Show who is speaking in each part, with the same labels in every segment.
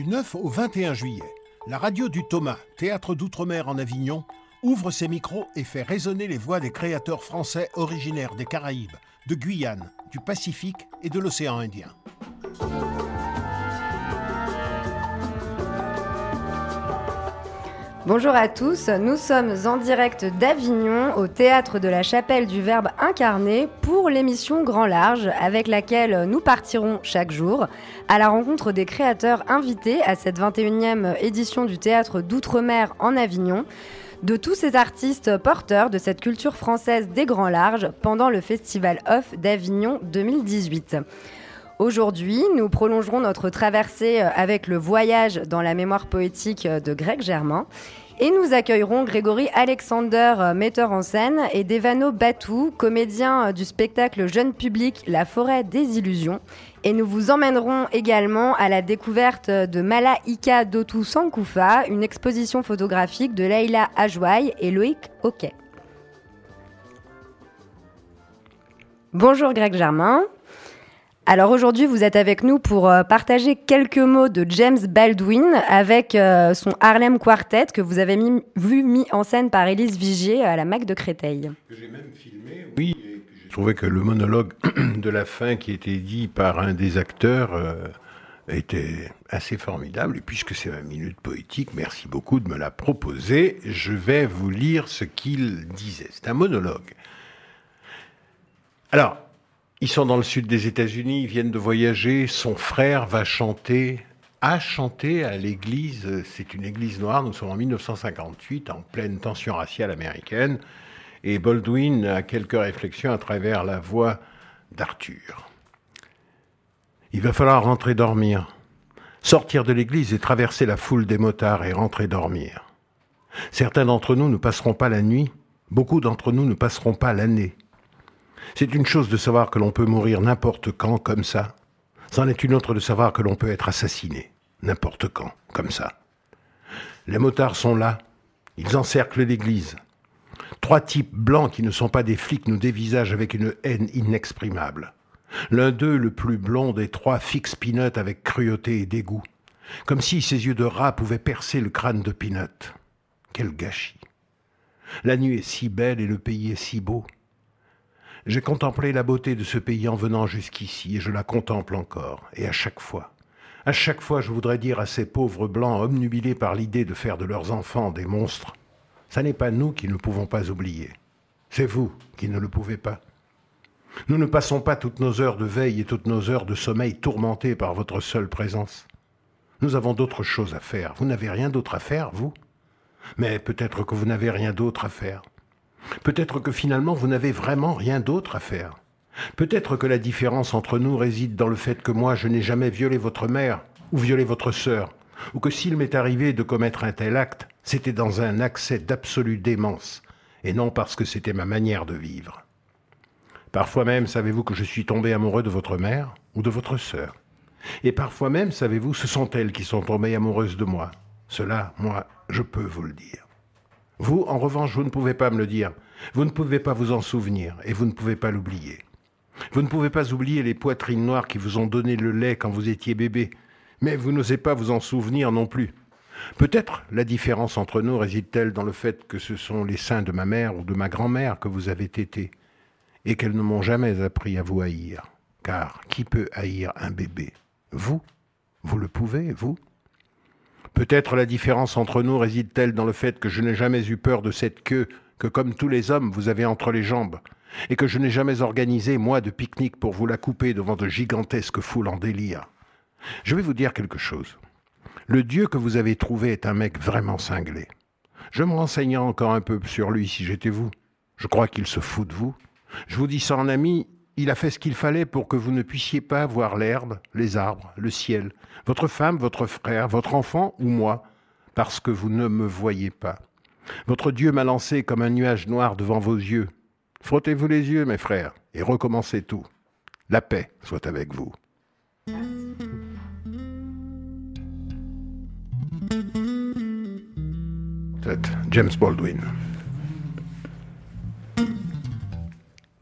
Speaker 1: Du 9 au 21 juillet, la radio du Thomas, théâtre d'outre-mer en Avignon, ouvre ses micros et fait résonner les voix des créateurs français originaires des Caraïbes, de Guyane, du Pacifique et de l'océan Indien.
Speaker 2: Bonjour à tous, nous sommes en direct d'Avignon au théâtre de la Chapelle du Verbe incarné pour l'émission Grand Large avec laquelle nous partirons chaque jour à la rencontre des créateurs invités à cette 21e édition du théâtre d'outre-mer en Avignon de tous ces artistes porteurs de cette culture française des grands larges pendant le Festival Off d'Avignon 2018. Aujourd'hui, nous prolongerons notre traversée avec le voyage dans la mémoire poétique de Greg Germain. Et nous accueillerons Grégory Alexander, euh, metteur en scène, et Devano Batou, comédien du spectacle jeune public La forêt des illusions. Et nous vous emmènerons également à la découverte de Malaika Dotu Sankoufa, une exposition photographique de Leila Ajouaï et Loïc Hockey. Bonjour Greg Germain. Alors aujourd'hui, vous êtes avec nous pour euh, partager quelques mots de James Baldwin avec euh, son Harlem Quartet que vous avez vu mis en scène par Élise Vigier à la Mac de Créteil.
Speaker 3: Que j'ai même filmé, oui. Je trouvais que le monologue de la fin qui était dit par un des acteurs euh, était assez formidable. Et puisque c'est une minute poétique, merci beaucoup de me la proposer. Je vais vous lire ce qu'il disait. C'est un monologue. Alors, ils sont dans le sud des États-Unis, ils viennent de voyager. Son frère va chanter, a chanté à l'église, c'est une église noire, nous sommes en 1958, en pleine tension raciale américaine. Et Baldwin a quelques réflexions à travers la voix d'Arthur. Il va falloir rentrer dormir, sortir de l'église et traverser la foule des motards et rentrer dormir. Certains d'entre nous ne passeront pas la nuit, beaucoup d'entre nous ne passeront pas l'année. C'est une chose de savoir que l'on peut mourir n'importe quand comme ça. C'en est une autre de savoir que l'on peut être assassiné n'importe quand comme ça. Les motards sont là. Ils encerclent l'église. Trois types blancs qui ne sont pas des flics nous dévisagent avec une haine inexprimable. L'un d'eux, le plus blond des trois, fixe Pinot avec cruauté et dégoût, comme si ses yeux de rat pouvaient percer le crâne de Pinot. Quel gâchis. La nuit est si belle et le pays est si beau. J'ai contemplé la beauté de ce pays en venant jusqu'ici, et je la contemple encore, et à chaque fois. À chaque fois, je voudrais dire à ces pauvres blancs omnubilés par l'idée de faire de leurs enfants des monstres, ça n'est pas nous qui ne pouvons pas oublier, c'est vous qui ne le pouvez pas. Nous ne passons pas toutes nos heures de veille et toutes nos heures de sommeil tourmentées par votre seule présence. Nous avons d'autres choses à faire. Vous n'avez rien d'autre à faire, vous? Mais peut-être que vous n'avez rien d'autre à faire. Peut-être que finalement vous n'avez vraiment rien d'autre à faire. Peut-être que la différence entre nous réside dans le fait que moi je n'ai jamais violé votre mère ou violé votre sœur, ou que s'il m'est arrivé de commettre un tel acte, c'était dans un accès d'absolue démence, et non parce que c'était ma manière de vivre. Parfois même, savez-vous que je suis tombé amoureux de votre mère ou de votre sœur. Et parfois même, savez-vous, ce sont elles qui sont tombées amoureuses de moi. Cela, moi, je peux vous le dire. Vous, en revanche, vous ne pouvez pas me le dire. Vous ne pouvez pas vous en souvenir et vous ne pouvez pas l'oublier. Vous ne pouvez pas oublier les poitrines noires qui vous ont donné le lait quand vous étiez bébé, mais vous n'osez pas vous en souvenir non plus. Peut-être la différence entre nous réside-t-elle dans le fait que ce sont les seins de ma mère ou de ma grand-mère que vous avez tétés, et qu'elles ne m'ont jamais appris à vous haïr. Car qui peut haïr un bébé? Vous? Vous le pouvez, vous? Peut-être la différence entre nous réside-t-elle dans le fait que je n'ai jamais eu peur de cette queue que, comme tous les hommes, vous avez entre les jambes, et que je n'ai jamais organisé, moi, de pique-nique pour vous la couper devant de gigantesques foules en délire. Je vais vous dire quelque chose. Le Dieu que vous avez trouvé est un mec vraiment cinglé. Je me renseignerai encore un peu sur lui si j'étais vous. Je crois qu'il se fout de vous. Je vous dis ça en ami, il a fait ce qu'il fallait pour que vous ne puissiez pas voir l'herbe, les arbres, le ciel, votre femme, votre frère, votre enfant ou moi, parce que vous ne me voyez pas. Votre Dieu m'a lancé comme un nuage noir devant vos yeux. Frottez-vous les yeux, mes frères, et recommencez tout. La paix soit avec vous. James Baldwin.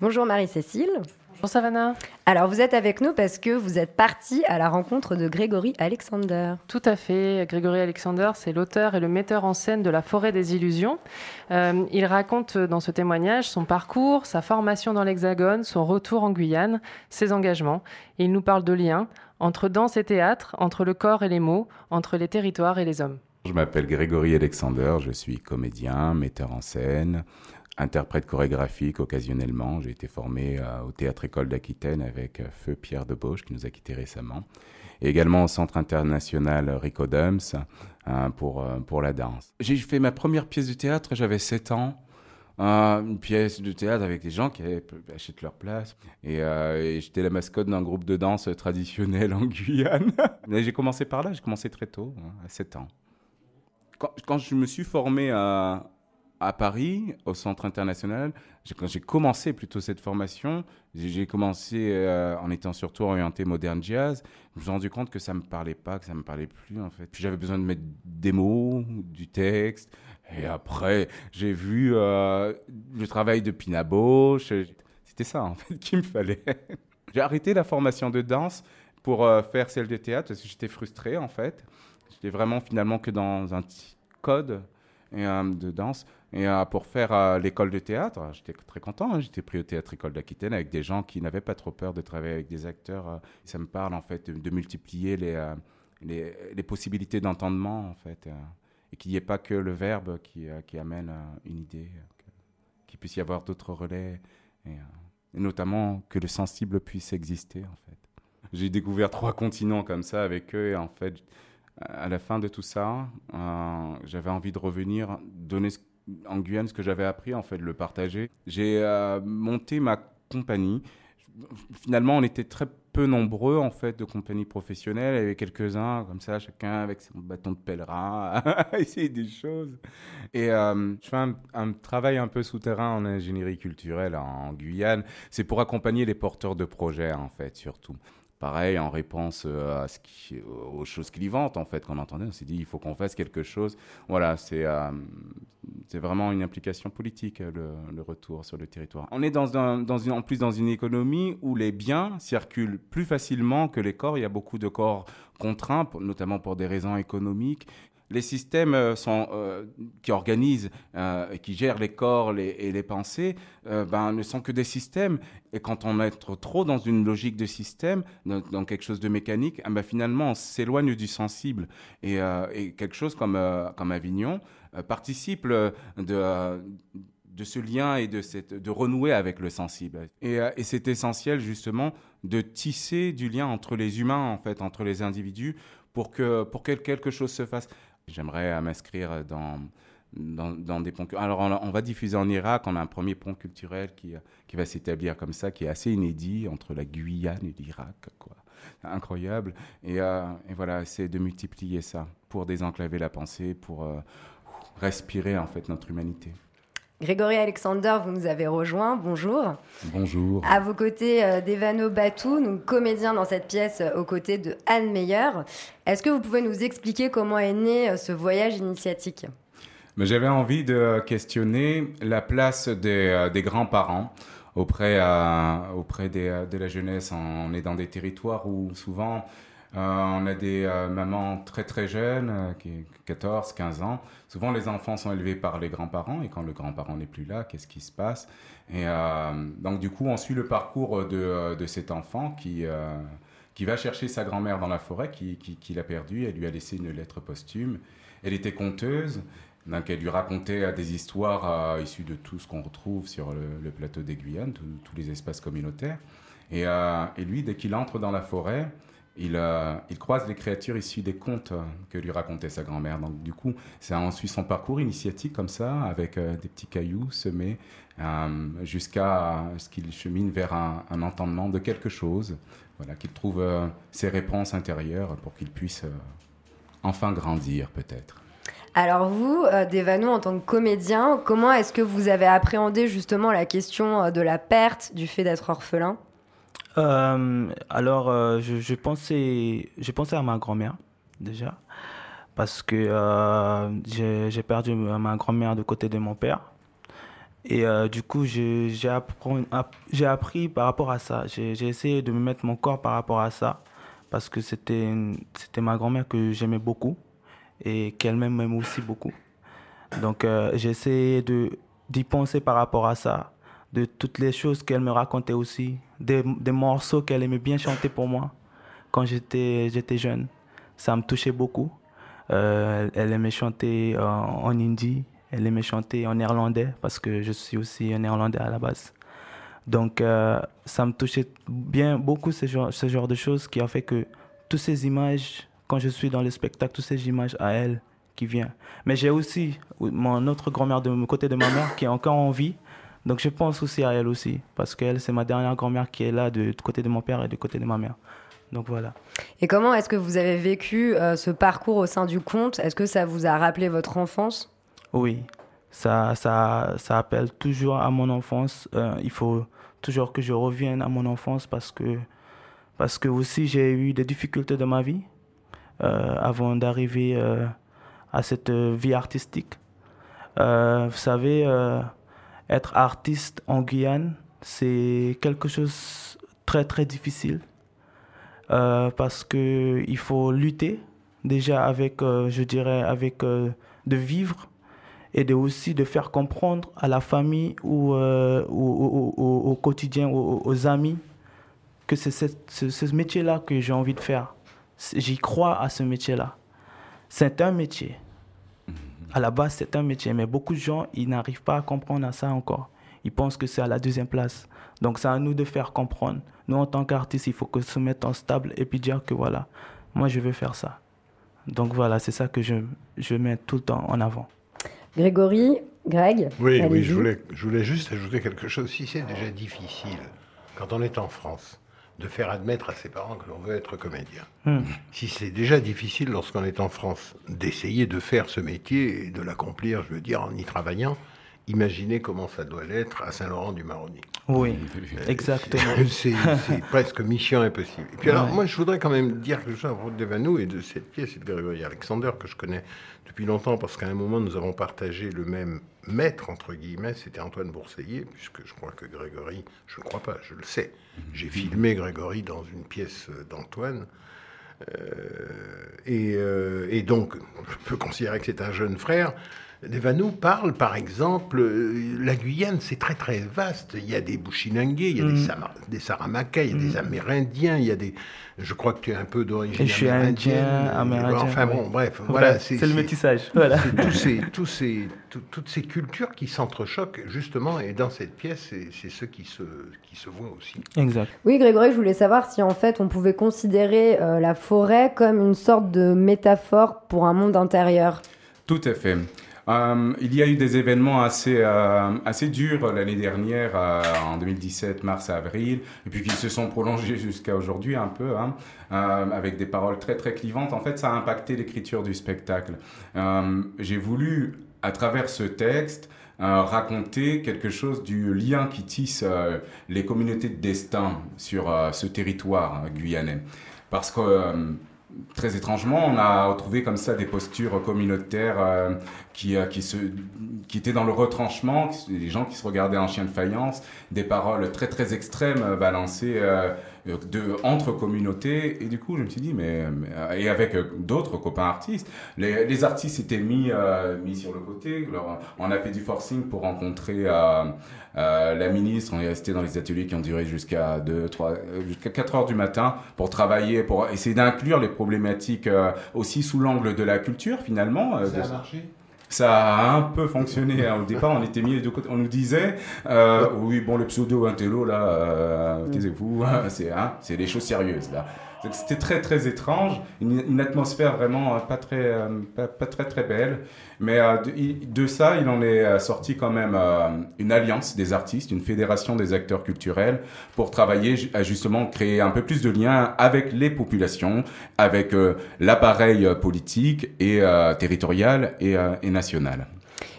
Speaker 2: Bonjour Marie-Cécile.
Speaker 4: Bonjour Savannah.
Speaker 2: Alors vous êtes avec nous parce que vous êtes parti à la rencontre de Grégory Alexander.
Speaker 4: Tout à fait. Grégory Alexander, c'est l'auteur et le metteur en scène de La forêt des illusions. Euh, il raconte dans ce témoignage son parcours, sa formation dans l'Hexagone, son retour en Guyane, ses engagements. il nous parle de liens entre danse et théâtre, entre le corps et les mots, entre les territoires et les hommes.
Speaker 5: Je m'appelle Grégory Alexander, je suis comédien, metteur en scène, interprète chorégraphique occasionnellement. J'ai été formé euh, au Théâtre École d'Aquitaine avec euh, Feu Pierre Debauche qui nous a quittés récemment. Et également au Centre international Rico Dums hein, pour, euh, pour la danse. J'ai fait ma première pièce de théâtre, j'avais 7 ans. une pièce de théâtre avec des gens qui achètent leur place. Et, j'étais la mascotte d'un groupe de danse traditionnel en Guyane. J'ai commencé par là, j'ai commencé très tôt, hein, à 7 ans. Quand, je me suis formé à, à Paris, au Centre international, quand j'ai commencé plutôt cette formation, j'ai commencé euh, en étant surtout orienté moderne jazz. Je me suis rendu compte que ça me parlait pas, que ça me parlait plus en fait. J'avais besoin de mettre des mots, du texte. Et après, j'ai vu euh, le travail de Pina Bausch. C'était ça en fait qu'il me fallait. j'ai arrêté la formation de danse pour euh, faire celle de théâtre parce que j'étais frustré en fait. J'étais vraiment finalement que dans un code et, de danse. Et euh, pour faire euh, l'école de théâtre, j'étais très content. Hein. J'étais pris au théâtre école d'Aquitaine avec des gens qui n'avaient pas trop peur de travailler avec des acteurs. Euh. ça me parle en fait de, multiplier les, les, possibilités d'entendement en fait, et qu'il n'y ait pas que le verbe qui, amène une idée, qu'il puisse y avoir d'autres relais, et, et, notamment que le sensible puisse exister en fait. J'ai découvert trois continents comme ça avec eux et en fait à la fin de tout ça, j'avais envie de revenir, donner ce en Guyane ce que j'avais appris, en fait, de le partager. J'ai euh, monté ma compagnie. Finalement, on était très peu nombreux, en fait, de compagnies professionnelles. Il y avait quelques-uns, comme ça, chacun avec son bâton de pèlerin, à essayer des choses. Et euh, je fais un, un, travail un peu souterrain en ingénierie culturelle en Guyane. C'est pour accompagner les porteurs de projets, en fait, surtout. Pareil, en réponse euh, aux choses clivantes, en fait, qu'on entendait, on s'est dit, il faut qu'on fasse quelque chose. Voilà, c'est euh, c'est vraiment une implication politique, le, retour sur le territoire. On est en plus dans une économie où les biens circulent plus facilement que les corps. Il y a beaucoup de corps contraints, notamment pour des raisons économiques les systèmes euh, euh, qui organisent euh, et qui gèrent les corps et les pensées ben, ne sont que des systèmes. Et quand on est trop dans une logique de système, dans, quelque chose de mécanique, ben, finalement, on s'éloigne du sensible. Et, quelque chose comme, comme Avignon participe de de ce lien et de, cette, de renouer avec le sensible. Et, et c'est essentiel justement de tisser du lien entre les humains, en fait, entre les individus, pour que, pour que quelque chose se fasse. J'aimerais m'inscrire dans, dans, des ponts. Alors, on, va diffuser en Irak. On a un premier pont culturel qui, qui va s'établir comme ça, qui est assez inédit entre la Guyane et l'Irak. Incroyable. Et, euh, voilà, c'est de multiplier ça pour désenclaver la pensée, pour euh, respirer en fait notre humanité.
Speaker 2: Grégory Alexander, vous nous avez rejoint. Bonjour.
Speaker 5: Bonjour.
Speaker 2: À vos côtés, euh, Devano Batou, donc comédien dans cette pièce aux côtés de Anne Meyer. Est-ce que vous pouvez nous expliquer comment est né euh, ce voyage initiatique?
Speaker 5: J'avais envie de questionner la place des, euh, grands-parents auprès, auprès de la jeunesse. On est dans des territoires où souvent euh, on a des euh, mamans très très jeunes, euh, qui 14, 15 ans. Souvent, les enfants sont élevés par les grands-parents, et quand le grand-parent n'est plus là, qu'est-ce qui se passe? Et donc, du coup, on suit le parcours de, cet enfant qui, qui va chercher sa grand-mère dans la forêt, qui, qui, l'a perdue. Elle lui a laissé une lettre posthume. Elle était conteuse. Donc, elle lui racontait des histoires issues de tout ce qu'on retrouve sur le, plateau des tous les espaces communautaires. Et, et lui, dès qu'il entre dans la forêt, euh, il, croise les créatures issues des contes que lui racontait sa grand-mère. Donc du coup, ça en suit son parcours initiatique comme ça, avec euh, des petits cailloux semés, euh, jusqu'à ce qu'il chemine vers un, entendement de quelque chose, voilà, qu'il trouve ses réponses intérieures pour qu'il puisse enfin grandir peut-être.
Speaker 2: Alors vous, Devano, en tant que comédien, comment est-ce que vous avez appréhendé justement la question de la perte du fait d'être orphelin?
Speaker 6: Euh, alors, euh, je, pensais, je pensais à ma grand-mère, déjà, parce que euh, j'ai perdu ma grand-mère de côté de mon père. Et du coup, j'ai appris par rapport à ça. J'ai essayé de me mettre mon corps par rapport à ça parce que c'était ma grand-mère que j'aimais beaucoup et qu'elle m'aime aussi beaucoup. Donc j'ai essayé d'y penser par rapport à ça, de toutes les choses qu'elle me racontait aussi, des, des morceaux qu'elle aimait bien chanter pour moi quand j'étais jeune. Ça me touchait beaucoup. Euh, elle aimait chanter en, hindi, elle aimait chanter en néerlandais parce que je suis aussi un néerlandais à la base. Donc euh, ça me touchait bien beaucoup ce genre, ce genre de choses qui a fait que toutes ces images, quand je suis dans le spectacle, toutes ces images à elle qui viennent. Mais j'ai aussi mon autre grand-mère de côté de ma mère qui est encore en vie. Donc je pense aussi à elle aussi parce qu'elle c'est ma dernière grand-mère qui est là de, côté de mon père et du côté de ma mère. Donc voilà.
Speaker 2: Et comment est-ce que vous avez vécu euh, ce parcours au sein du conte? Est-ce que ça vous a rappelé votre enfance?
Speaker 6: Oui, ça, ça, ça appelle toujours à mon enfance. Euh, il faut toujours que je revienne à mon enfance parce que, parce que aussi j'ai eu des difficultés dans ma vie euh, avant d'arriver à cette vie artistique. vous savez, être artiste en Guyane, c'est quelque chose de très très difficile euh, parce que il faut lutter déjà avec, euh, je dirais, avec euh, de vivre et de aussi de faire comprendre à la famille ou, au, quotidien, aux, amis, que c'est ce, métier-là que j'ai envie de faire. J'y crois à ce métier-là. C'est un métier. À la base, c'est un métier, mais beaucoup de gens, ils n'arrivent pas à comprendre à ça encore. Ils pensent que c'est à la deuxième place. Donc c'est à nous de faire comprendre. Nous, en tant qu'artistes, il faut que se mettre en stable et puis dire que voilà, moi, je veux faire ça. Donc voilà, c'est ça que je, je mets tout le temps en avant.
Speaker 2: Grégory, Greg
Speaker 3: Oui, oui je, voulais, je voulais juste ajouter quelque chose. Si c'est déjà difficile, quand on est en France, de faire admettre à ses parents que l'on veut être comédien. Hmm. Si c'est déjà difficile lorsqu'on est en France d'essayer de faire ce métier et de l'accomplir, je veux dire, en y travaillant, imaginez comment ça doit l'être à Saint-Laurent-du-Maroni.
Speaker 6: Oui, euh, exactement.
Speaker 3: C'est presque mission impossible. Et puis alors, moi, je voudrais quand même dire quelque chose à propos de Devanou et de cette pièce et de Grégory Alexander, que je connais depuis longtemps, parce qu'à un moment, nous avons partagé le même maître, entre guillemets, c'était Antoine Bourseillet, puisque je crois que Grégory, je ne crois pas, je le sais, j'ai filmé Grégory dans une pièce d'Antoine. Euh, et, euh, et, donc, je peux considérer que c'est un jeune frère. Devanou parle, par exemple, euh, la Guyane, c'est très très vaste. Il y a des Bushinangais, il y a des, mm. des Saramacas, il y a des mm. Amérindiens, il y a des. Je crois que tu es un peu d'origine
Speaker 6: amérindienne. Je suis indien, amérindien.
Speaker 3: Enfin bon, bref, voilà.
Speaker 6: c'est le métissage. Voilà.
Speaker 3: Tous ces, tous ces, toutes ces cultures qui s'entrechoquent, justement, et dans cette pièce, c'est ce qui se, qui se voit aussi.
Speaker 6: Exact.
Speaker 2: Oui, Grégory, je voulais savoir si en fait on pouvait considérer euh, la forêt comme une sorte de métaphore pour un monde intérieur.
Speaker 5: Tout à fait. Euh, il y a eu des événements assez, euh, assez durs l'année dernière, euh, en 2017, mars-avril, et puis qui se sont prolongés jusqu'à aujourd'hui un peu, hein, avec des paroles très très clivantes. En fait, ça a impacté l'écriture du spectacle. J'ai voulu, à travers ce texte, raconter quelque chose du lien qui tisse les communautés de destin sur ce territoire guyanais. Parce que très étrangement, on a retrouvé comme ça des postures communautaires euh, qui, euh, qui, se, qui étaient dans le retranchement, des gens qui se regardaient en chien de faïence, des paroles très très extrêmes euh, balancées de, entre communautés. Et du coup, je me suis dit, mais, et avec d'autres copains artistes, les, les artistes étaient mis, mis sur le côté. on a fait du forcing pour rencontrer euh, la ministre, on est resté dans les ateliers qui ont duré jusqu'à 2, 3, jusqu'à 4 heures du matin pour travailler, pour essayer d'inclure les problématiques euh, aussi sous l'angle de la culture finalement.
Speaker 3: Euh, Ça a marché?
Speaker 5: Ça a un peu fonctionné hein. au départ. On était mis de côté. On nous disait, oui, bon, le pseudo intello là, mm. taisez-vous, c'est hein, c'est des choses sérieuses là. C'était très très étrange, une, atmosphère vraiment euh, pas très, euh, pas, très très belle. Mais euh, de, ça, il en est sorti quand même une alliance des artistes, une fédération des acteurs culturels pour travailler à justement créer un peu plus de liens avec les populations, avec l'appareil politique et territorial et, et, national.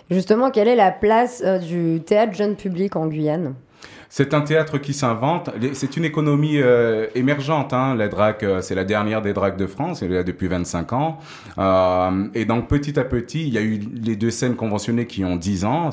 Speaker 2: Justement, quelle est la place du théâtre jeune public en Guyane?
Speaker 5: C'est un théâtre qui s'invente. C'est une économie euh, émergente. Hein. La drague, euh, c'est la dernière des dragues de France. Elle est là depuis 25 ans. Euh, et donc petit à petit, il y a eu les deux scènes conventionnées qui ont 10 ans.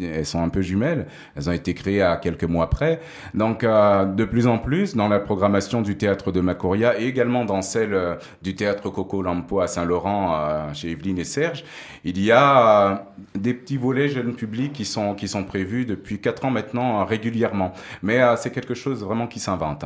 Speaker 5: Elles sont un peu jumelles. Elles ont été créées à quelques mois près. Donc de plus en plus, dans la programmation du théâtre de Macoria et également dans celle du théâtre Coco Lampo à Saint-Laurent chez Evelyne et Serge, il y a des petits volets jeunes publics qui sont qui sont prévus depuis 4 ans maintenant régulièrement mais euh, c'est quelque chose vraiment qui s'invente.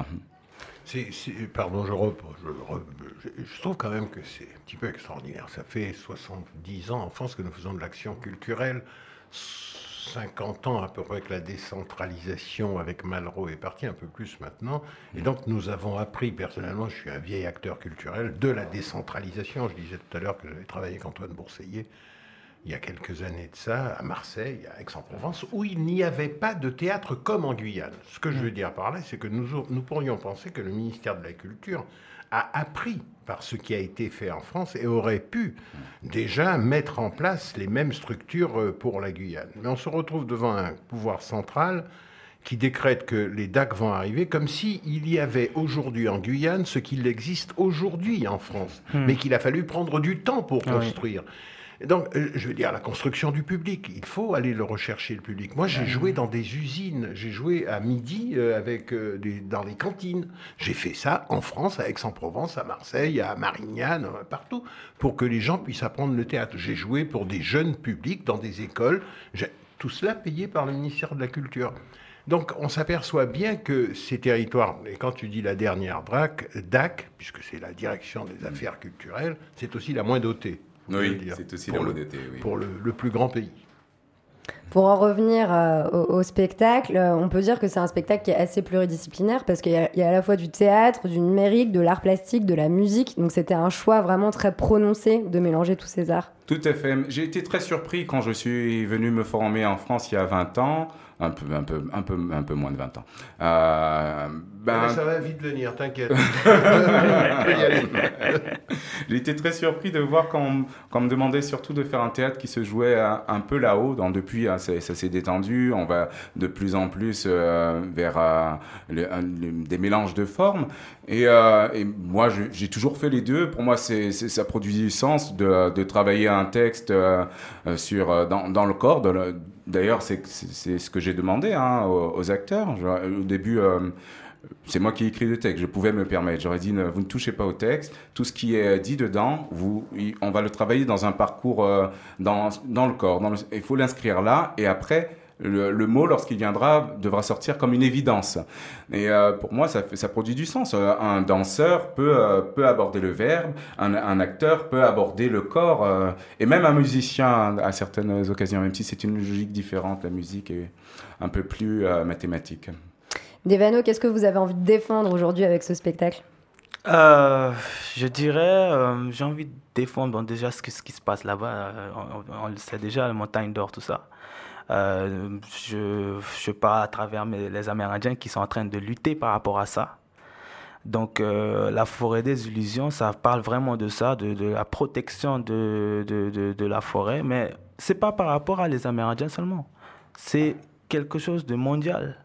Speaker 3: pardon, je, je, trouve quand même que c'est un petit peu extraordinaire. Ça fait 70 ans en France que nous faisons de l'action culturelle. 50 ans à peu près que la décentralisation avec Malraux est partie, un peu plus maintenant. Et donc nous avons appris, personnellement, je suis un vieil acteur culturel, de la décentralisation. Je disais tout à l'heure que j'avais travaillé avec Antoine Bourseillet il y a quelques années de ça, à Marseille, à Aix-en-Provence, où il n'y avait pas de théâtre comme en Guyane. Ce que je veux dire par là, c'est que nous, nous pourrions penser que le ministère de la Culture a appris par ce qui a été fait en France et aurait pu déjà mettre en place les mêmes structures euh, pour la Guyane. Mais on se retrouve devant un pouvoir central qui décrète que les DAC vont arriver comme s'il il y avait aujourd'hui en Guyane ce qu'il existe aujourd'hui en France, hmm. mais qu'il a fallu prendre du temps pour ah Donc, euh, je veux dire, la construction du public, il faut aller le rechercher, le public. Moi, j'ai joué dans des usines, j'ai joué à midi euh, avec, euh, dans les cantines. J'ai fait ça en France, à Aix-en-Provence, à Marseille, à Marignane, partout, pour que les gens puissent apprendre le théâtre. J'ai joué pour des jeunes publics dans des écoles, tout cela payé par le ministère de la Culture. Donc on s'aperçoit bien que ces territoires, et quand tu dis la dernière DRAC, DAC, puisque c'est la direction des affaires culturelles, c'est aussi la moins dotée.
Speaker 5: Oui, c'est aussi pour,
Speaker 3: le, pour le, plus grand pays.
Speaker 2: Pour en revenir euh, au, spectacle, euh, on peut dire que c'est un spectacle qui est assez pluridisciplinaire parce qu'il y, y, a à la fois du théâtre, du numérique, de l'art plastique, de la musique. Donc c'était un choix vraiment très prononcé de mélanger tous ces arts.
Speaker 5: Tout à fait. J'ai été très surpris quand je suis venu me former en France il y a 20 ans un peu, un peu, un peu, un peu moins de 20 ans.
Speaker 3: Euh, ben... ça va vite venir, t'inquiète.
Speaker 5: J'ai été très surpris de voir quand on, me demandait surtout de faire un théâtre qui se jouait un, peu là-haut. Depuis, hein, ça, s'est détendu. On va de plus en plus euh, vers euh, des mélanges de formes. Et, et moi, j'ai toujours fait les deux. Pour moi, c'est, ça produit du sens de, de travailler un texte sur, dans, dans, le corps, de, D'ailleurs, c'est ce que j'ai demandé hein, aux, acteurs. au début, euh, c'est moi qui ai écrit le texte, je pouvais me permettre. J'aurais dit, vous ne touchez pas au texte, tout ce qui est dit dedans, on va le travailler dans un parcours euh, dans, le corps. il faut l'inscrire là, et après, le, mot, lorsqu'il viendra, devra sortir comme une évidence. Et euh, pour moi, ça, ça produit du sens. Euh, un danseur peut, euh, peut aborder le verbe, un, acteur peut aborder le corps, et même un musicien à certaines occasions, même si c'est une logique différente, la musique est un peu plus mathématique.
Speaker 2: Devano, qu'est-ce que vous avez envie de défendre aujourd'hui avec ce spectacle?
Speaker 6: Je dirais, j'ai envie de défendre bon, déjà ce, ce qui se passe là-bas. on, le sait déjà, la montagne d'or, tout ça. Euh, je, je parle à travers les Amérindiens qui sont en train de lutter par rapport à ça. Donc euh, la forêt des illusions, ça parle vraiment de ça, de, la protection de, la forêt, mais c'est pas par rapport à les Amérindiens seulement. C'est quelque chose de mondial.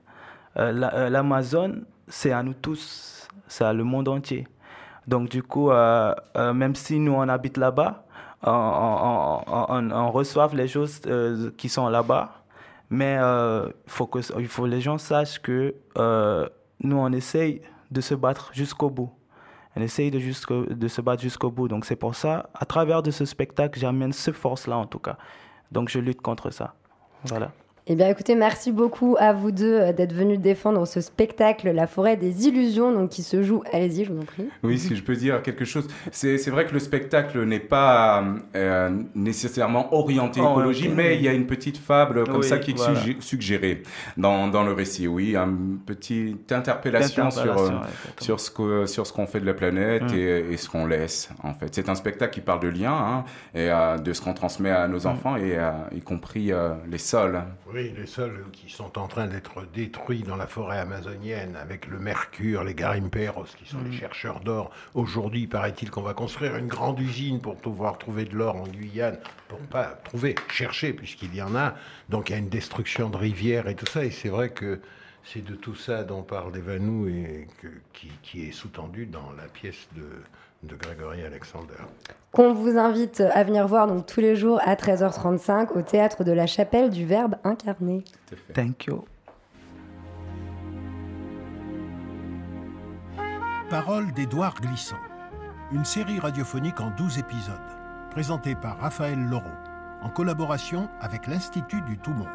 Speaker 6: Euh, L'Amazone, c'est à nous tous, c'est à le monde entier. Donc du coup, même si nous on habite là-bas, on, on, reçoit les choses euh, qui sont là-bas, mais euh, il faut que les gens sachent que euh, nous, on essaye de se battre jusqu'au bout. On essaye de, de se battre jusqu'au bout. Donc c'est pour ça, à travers de ce spectacle, j'amène cette force-là en tout cas. Donc je lutte contre ça. Voilà.
Speaker 2: Eh bien, écoutez, merci beaucoup à vous deux euh, d'être venus défendre ce spectacle, La forêt des illusions, donc qui se joue. Allez-y, je vous en prie.
Speaker 5: Oui, si je peux dire quelque chose. C'est vrai que le spectacle n'est pas euh, nécessairement orienté oh, écologie, mais il y a une petite fable comme ça qui est suggérée dans, dans, le récit. Oui, une petite interpellation, sur, euh, sur ce qu'on sur ce qu'on fait de la planète mm. et, ce qu'on laisse, en fait. C'est un spectacle qui parle de lien hein, et de ce qu'on transmet à nos mm. enfants, et y compris les sols.
Speaker 3: Oui les sols qui sont en train d'être détruits dans la forêt amazonienne avec le mercure, les garimperos qui sont les mm. chercheurs d'or. Aujourd'hui, paraît-il qu'on va construire une grande usine pour pouvoir trouver de l'or en Guyane, pour pas trouver, chercher puisqu'il y en a. Donc il y a une destruction de rivières et tout ça. Et c'est vrai que C'est de tout ça dont parle Devanou et qui, est sous-tendu dans la pièce de, de Grégory Alexander.
Speaker 2: Qu'on vous invite à venir voir donc tous les jours à 13h35 au théâtre de la Chapelle du Verbe incarné.
Speaker 6: Thank you.
Speaker 1: Parole d'Édouard Glissant. Une série radiophonique en 12 épisodes, présentée par Raphaël Laureau, en collaboration avec l'Institut du Tout Monde.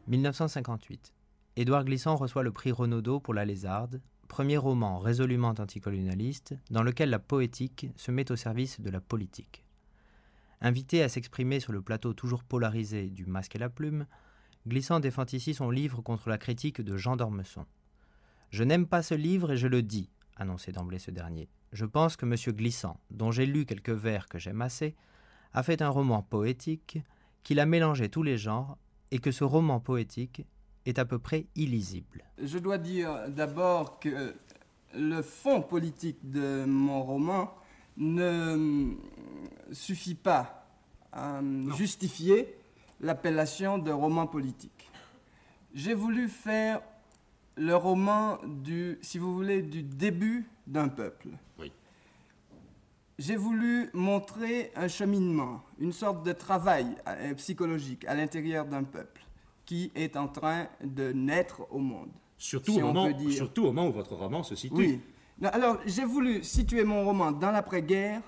Speaker 7: « 1958. Édouard Glissant reçoit le prix Renaudot pour La Lézarde, premier roman résolument anticolonialiste dans lequel la poétique se met au service de la politique. Invité à s'exprimer sur le plateau toujours polarisé du Masque et la Plume, Glissant défend ici son livre contre la critique de Jean d'Ormesson. Je n'aime pas ce livre et je le dis, annonçait d'emblée ce dernier. Je pense que M. Glissant, dont j'ai lu quelques vers que j'aime assez, a fait un roman poétique, qu'il a mélangé tous les genres, et que ce roman poétique est à peu près illisible.
Speaker 8: Je dois dire d'abord que le fond politique de mon roman ne suffit pas à justifier l'appellation de roman politique. J'ai voulu faire le roman du, si vous voulez, du début d'un peuple. Oui. J'ai voulu montrer un cheminement, une sorte de travail euh, psychologique à l'intérieur d'un peuple qui est en train de naître au monde.
Speaker 9: Surtout, au, moment, surtout au moment où votre roman se situe.
Speaker 8: Oui. Alors, j'ai voulu situer mon roman dans l'après-guerre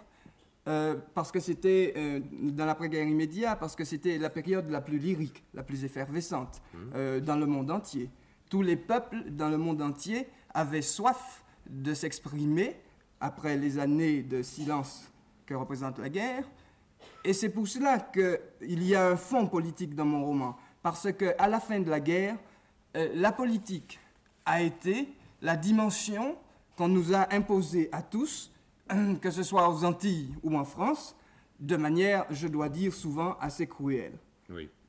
Speaker 8: euh, parce que c'était euh, dans l'après-guerre immédiate, parce que c'était la période la plus lyrique, la plus effervescente mmh. euh, dans le monde entier. Tous les peuples dans le monde entier avaient soif de s'exprimer après les années de silence que représente la guerre. Et c'est pour cela qu'il y a un fond politique dans mon roman, parce qu'à la fin de la guerre, la politique a été la dimension qu'on nous a imposée à tous que ce soit aux Antilles ou en France, de manière, je dois dire, souvent assez cruelle.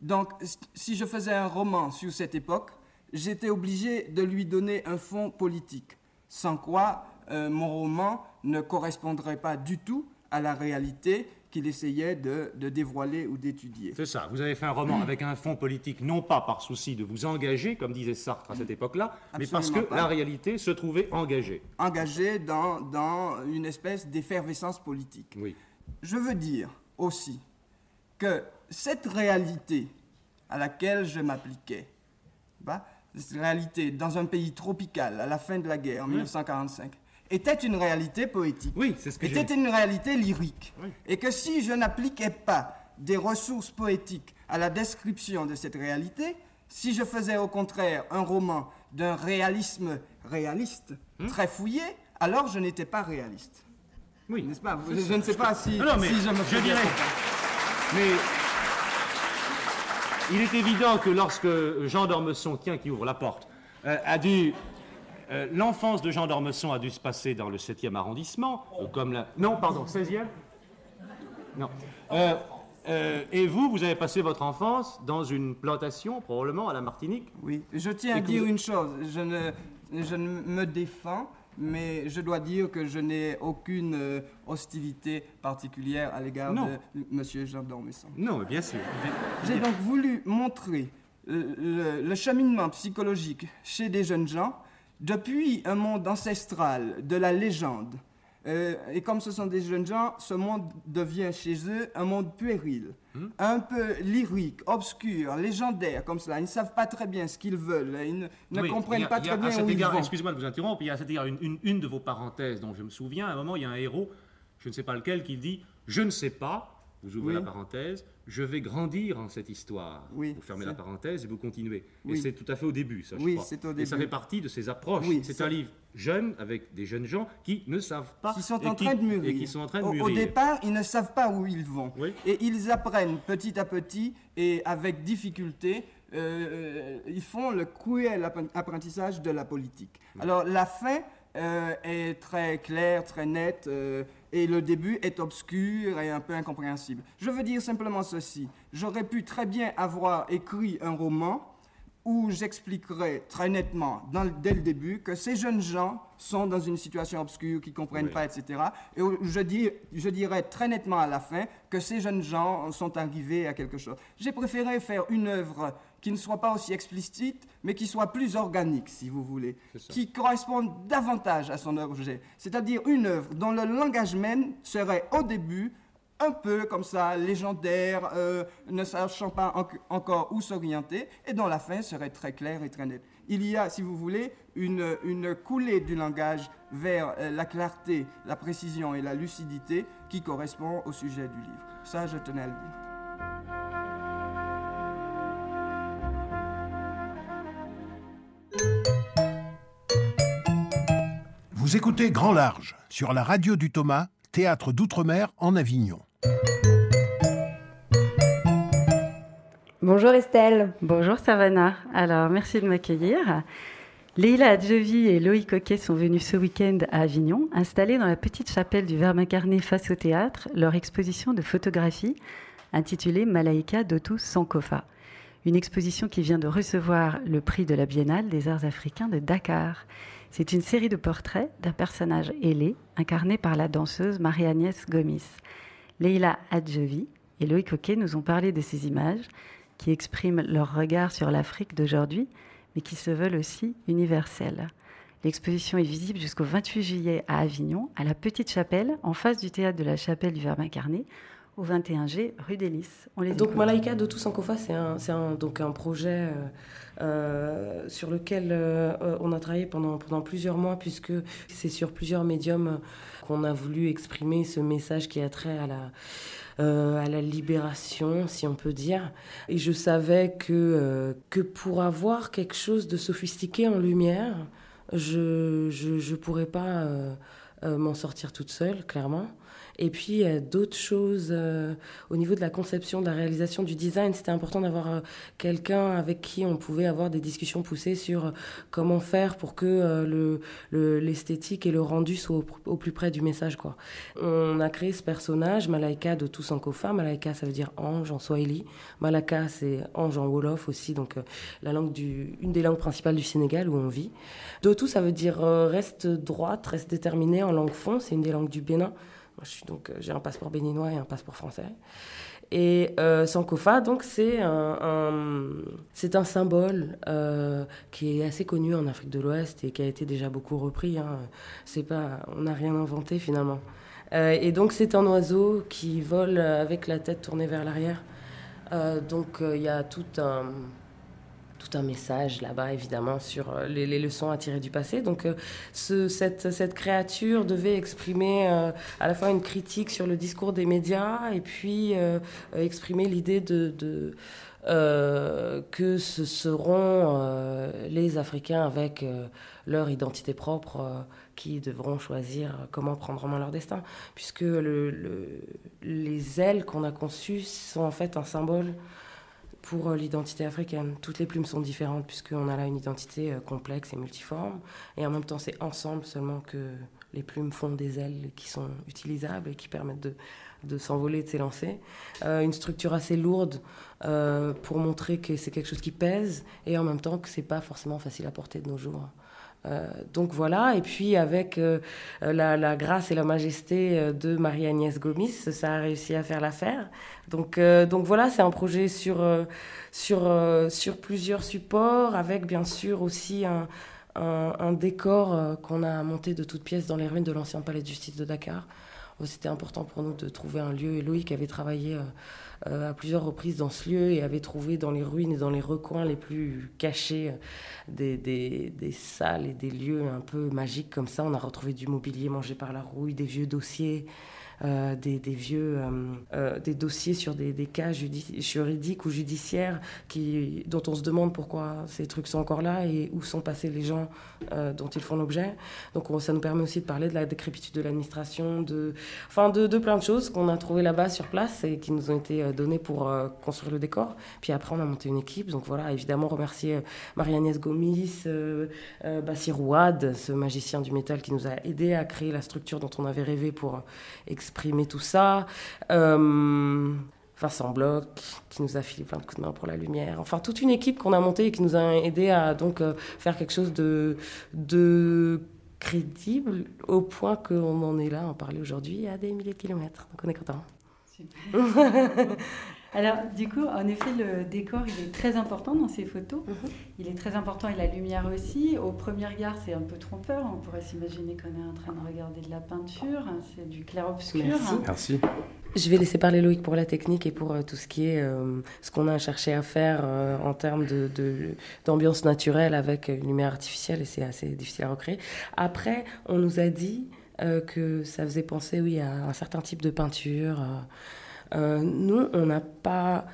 Speaker 8: Donc, si je faisais un roman sur cette époque, j'étais obligé de lui donner un fond politique, sans quoi euh, mon roman ne correspondrait pas du tout à la réalité qu'il essayait de, dévoiler ou d'étudier.
Speaker 9: C'est ça, vous avez fait un roman avec un fond politique, non pas par souci de vous engager, comme disait Sartre à cette époque-là, mais parce que la réalité se trouvait engagée.
Speaker 8: Engagée dans, dans une espèce d'effervescence politique.
Speaker 9: Oui.
Speaker 8: Je veux dire aussi que cette réalité à laquelle je m'appliquais, bah, cette réalité dans un pays tropical à la fin de la guerre en 1945, était une réalité poétique.
Speaker 9: Oui, c'est ce que
Speaker 8: Était une réalité lyrique. Et que si je n'appliquais pas des ressources poétiques à la description de cette réalité, si je faisais au contraire un roman d'un réalisme réaliste, hmm? très fouillé, alors je n'étais pas réaliste.
Speaker 9: Oui.
Speaker 8: N'est-ce pas? Je, ne sais pas si,
Speaker 9: non, mais
Speaker 8: si je me
Speaker 9: je dirais. Mais il est évident que lorsque Jean d'Ormesson, tiens, qui ouvre la porte, euh, a dû euh, l'enfance de Jean d'Ormesson a dû se passer dans le 7e arrondissement, euh, comme la... Non, pardon, 16e Non. Euh, et vous, vous avez passé votre enfance dans une plantation, probablement à la Martinique
Speaker 8: Oui, je tiens à dire une chose. Je ne, je ne me défends, mais je dois dire que je n'ai aucune hostilité particulière à l'égard de M. Jean d'Ormesson.
Speaker 9: Non, bien sûr.
Speaker 8: J'ai donc voulu montrer le, cheminement psychologique chez des jeunes gens depuis un monde ancestral de la légende. Euh, et comme ce sont des jeunes gens, ce monde devient chez eux un monde puéril, hmm? un peu lyrique, obscur, légendaire, comme cela. Ils ne savent pas très bien ce qu'ils veulent, ils ne, comprennent pas très bien où ils vont.
Speaker 9: Excusez-moi de vous interrompre, il y a à cet égard une, une, de vos parenthèses dont je me souviens. À un moment, il y a un héros, je ne sais pas lequel, qui dit « Je ne sais pas », vous ouvrez la parenthèse, je vais grandir en cette histoire.
Speaker 8: Oui,
Speaker 9: vous fermez la parenthèse et vous continuez. Et c'est tout à fait au début, ça,
Speaker 8: je
Speaker 9: oui,
Speaker 8: crois. c'est au début.
Speaker 9: Et ça fait partie de ces approches. c'est un livre jeune, avec des jeunes gens qui ne savent pas...
Speaker 8: Qui sont en train de mûrir.
Speaker 9: Et qui sont en train de
Speaker 8: au,
Speaker 9: mûrir.
Speaker 8: Au départ, ils ne savent pas où ils vont. Et ils apprennent petit à petit et avec difficulté euh, ils font le cruel apprentissage de la politique. Alors la fin euh, est très claire, très nette. Euh, et le début est obscur et un peu incompréhensible. Je veux dire simplement ceci. J'aurais pu très bien avoir écrit un roman où j'expliquerai très nettement dès le début que ces jeunes gens sont dans une situation obscure, qui ne comprennent pas, etc. Et où je, dis, je dirai très nettement à la fin que ces jeunes gens sont arrivés à quelque chose. J'ai préféré faire une œuvre qui ne soit pas aussi explicite, mais qui soit plus organique, si vous voulez, qui corresponde davantage à son objet. C'est-à-dire une œuvre dont le langage même serait au début un peu comme ça, légendaire, euh, ne sachant pas encore où s'orienter, et dont la fin serait très claire et très nette. Il y a, si vous voulez, une, une coulée du langage vers euh, la clarté, la précision et la lucidité qui correspond au sujet du livre. Ça, je tenais à le dire.
Speaker 1: Vous écoutez Grand Large sur la radio du Thomas, théâtre d'outre-mer en Avignon.
Speaker 10: Bonjour Estelle. Bonjour Savannah. Alors, merci de m'accueillir. Leila Adjevi et Loïc Coquet sont venus ce week-end à Avignon, installer dans la petite chapelle du Verbe incarné face au théâtre leur exposition de photographie intitulée Malaika Dotu Sankofa. Une exposition qui vient de recevoir le prix de la Biennale des Arts africains de Dakar. C'est une série de portraits d'un personnage ailé incarné par la danseuse Marie-Agnès Gomis. Leila Adjevi et Loïc Coquet nous ont parlé de ces images qui expriment leur regard sur l'Afrique d'aujourd'hui, mais qui se veulent aussi universelles. L'exposition est visible jusqu'au 28 juillet à Avignon, à la Petite Chapelle, en face du théâtre de la Chapelle du Verbe incarné, au 21G rue des Lys.
Speaker 11: donc Malaika de Toussankofa, c'est un, un, donc un projet euh, euh, sur lequel euh, on a travaillé pendant, pendant plusieurs mois, puisque c'est sur plusieurs médiums qu'on a voulu exprimer ce message qui a trait à la, à la libération, si on peut dire. Et je savais que, que pour avoir quelque chose de sophistiqué en lumière, je ne je, pourrais pas m'en sortir toute seule, clairement. Et puis d'autres choses euh, au niveau de la conception, de la réalisation du design. C'était important d'avoir euh, quelqu'un avec qui on pouvait avoir des discussions poussées sur euh, comment faire pour que le, l'esthétique et le rendu soient au, plus près du message. On a créé ce personnage, Malaika de Toussankofa. Malaika, ça veut dire ange en swahili. Malaka, c'est ange en wolof aussi, donc la langue du, une des langues principales du Sénégal où on vit. Dotu, ça veut dire reste droite, reste déterminé en langue fond. C'est une des langues du Bénin donc euh, j'ai un passeport béninois et un passeport français. Et euh, Sankofa, donc c'est un, c'est un symbole euh, qui est assez connu en Afrique de l'Ouest et qui a été déjà beaucoup repris. Hein. C'est pas, on n'a rien inventé finalement. et donc c'est un oiseau qui vole avec la tête tournée vers l'arrière. donc il y a tout un tout un message là-bas, évidemment, sur euh, les, leçons à tirer du passé. Donc, euh, ce, cette, créature devait exprimer euh, à la fois une critique sur le discours des médias et puis exprimer l'idée de, que ce seront les Africains avec leur identité propre qui devront choisir comment prendre en main leur destin, puisque le, le, les ailes qu'on a conçues sont en fait un symbole pour euh, l'identité africaine. Toutes les plumes sont différentes puisqu'on a là une identité euh, complexe et multiforme. Et en même temps, c'est ensemble seulement que les plumes font des ailes qui sont utilisables et qui permettent de, s'envoler, de s'élancer. Euh, une structure assez lourde pour montrer que c'est quelque chose qui pèse et en même temps que c'est pas forcément facile à porter de nos jours. Euh, donc voilà, et puis avec euh, la, grâce et la majesté euh, de Marie-Agnès Gomis, ça a réussi à faire l'affaire. Donc, donc voilà, c'est un projet sur, sur, sur plusieurs supports, avec bien sûr aussi un, un décor qu'on a monté de toutes pièces dans les ruines de l'ancien palais de justice de Dakar. C'était important pour nous de trouver un lieu, et Loïc avait travaillé euh, à plusieurs reprises dans ce lieu et avait trouvé dans les ruines et dans les recoins les plus cachés euh, des, des, des, salles et des lieux un peu magiques comme ça. On a retrouvé du mobilier mangé par la rouille, des vieux dossiers. Euh, des, vieux des dossiers sur des, cas juridiques ou judiciaires qui, dont on se demande pourquoi ces trucs sont encore là et où sont passés les gens dont ils font l'objet. Donc ça nous permet aussi de parler de la décrépitude de l'administration, de, enfin de, plein de choses qu'on a trouvé là-bas sur place et qui nous ont été donné pour euh, construire le décor. Puis après, on a monté une équipe. Donc voilà, évidemment, remercier euh, Marie-Agnès Gomis, euh, Bassir Ouad, ce magicien du métal qui nous a aidé à créer la structure dont on avait rêvé pour exprimer tout ça. Vincent Bloch, qui nous a filé plein de coups de main pour la lumière. Enfin, toute une équipe qu'on a montée et qui nous a aidé à donc faire quelque chose de, de crédible au point qu'on en est là à en parler aujourd'hui à des milliers de kilomètres. Donc on est content.
Speaker 10: Alors, du coup, en effet, le décor, il est très important dans ces photos. Mhm. Il est très important et la lumière aussi. Au premier regard, c'est un peu trompeur. On pourrait s'imaginer qu'on est en train de regarder de la peinture. C'est du clair-obscur.
Speaker 5: Merci.
Speaker 11: Je vais laisser parler Loïc pour la technique et pour euh, tout ce qui est euh, ce qu'on a cherché à faire euh, en termes d'ambiance de, naturelle avec une lumière artificielle et c'est assez difficile à recréer. Après, on nous a dit que ça faisait penser, oui, à un certain type de peinture. Euh, nous, on n'a pas